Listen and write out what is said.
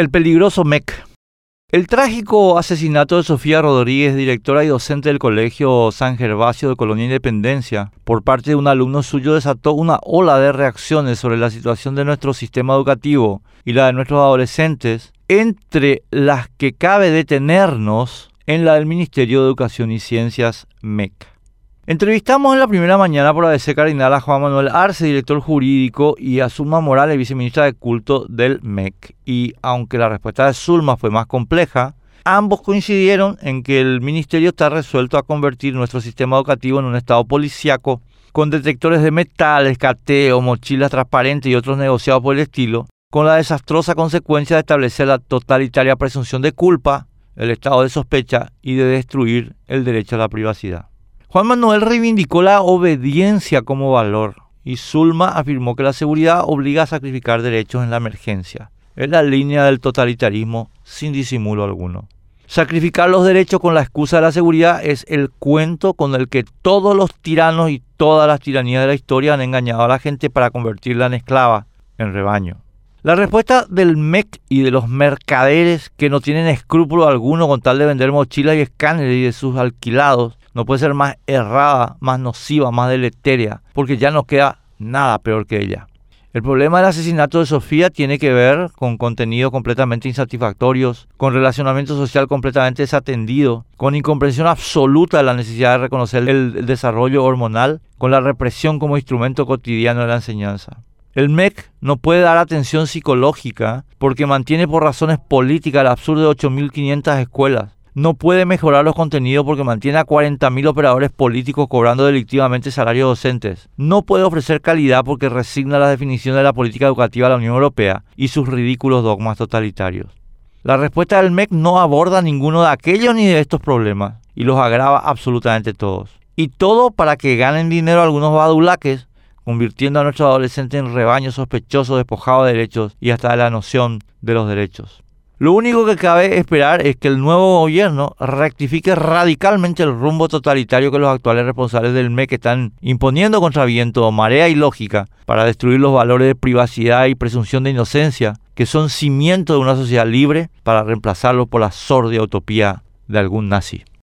El peligroso MEC. El trágico asesinato de Sofía Rodríguez, directora y docente del Colegio San Gervasio de Colonia Independencia, por parte de un alumno suyo desató una ola de reacciones sobre la situación de nuestro sistema educativo y la de nuestros adolescentes, entre las que cabe detenernos en la del Ministerio de Educación y Ciencias MEC. Entrevistamos en la primera mañana por ABC Cardinal a Juan Manuel Arce, director jurídico, y a Zulma Morales, viceministra de culto del MEC. Y aunque la respuesta de Zulma fue más compleja, ambos coincidieron en que el ministerio está resuelto a convertir nuestro sistema educativo en un estado policíaco, con detectores de metales, cateo, mochilas transparentes y otros negociados por el estilo, con la desastrosa consecuencia de establecer la totalitaria presunción de culpa, el estado de sospecha y de destruir el derecho a la privacidad. Juan Manuel reivindicó la obediencia como valor y Zulma afirmó que la seguridad obliga a sacrificar derechos en la emergencia. Es la línea del totalitarismo sin disimulo alguno. Sacrificar los derechos con la excusa de la seguridad es el cuento con el que todos los tiranos y todas las tiranías de la historia han engañado a la gente para convertirla en esclava, en rebaño. La respuesta del MEC y de los mercaderes que no tienen escrúpulo alguno con tal de vender mochilas y escáneres y de sus alquilados no puede ser más errada, más nociva, más deleteria, porque ya no queda nada peor que ella. El problema del asesinato de Sofía tiene que ver con contenidos completamente insatisfactorios, con relacionamiento social completamente desatendido, con incomprensión absoluta de la necesidad de reconocer el desarrollo hormonal, con la represión como instrumento cotidiano de la enseñanza. El MEC no puede dar atención psicológica porque mantiene por razones políticas el absurdo de 8.500 escuelas, no puede mejorar los contenidos porque mantiene a 40.000 operadores políticos cobrando delictivamente salarios docentes. No puede ofrecer calidad porque resigna la definición de la política educativa de la Unión Europea y sus ridículos dogmas totalitarios. La respuesta del MEC no aborda ninguno de aquellos ni de estos problemas y los agrava absolutamente todos. Y todo para que ganen dinero algunos badulaques, convirtiendo a nuestros adolescentes en rebaños sospechosos despojados de derechos y hasta de la noción de los derechos. Lo único que cabe esperar es que el nuevo gobierno rectifique radicalmente el rumbo totalitario que los actuales responsables del MEC están imponiendo contra viento, marea y lógica para destruir los valores de privacidad y presunción de inocencia que son cimiento de una sociedad libre para reemplazarlo por la sordia utopía de algún nazi.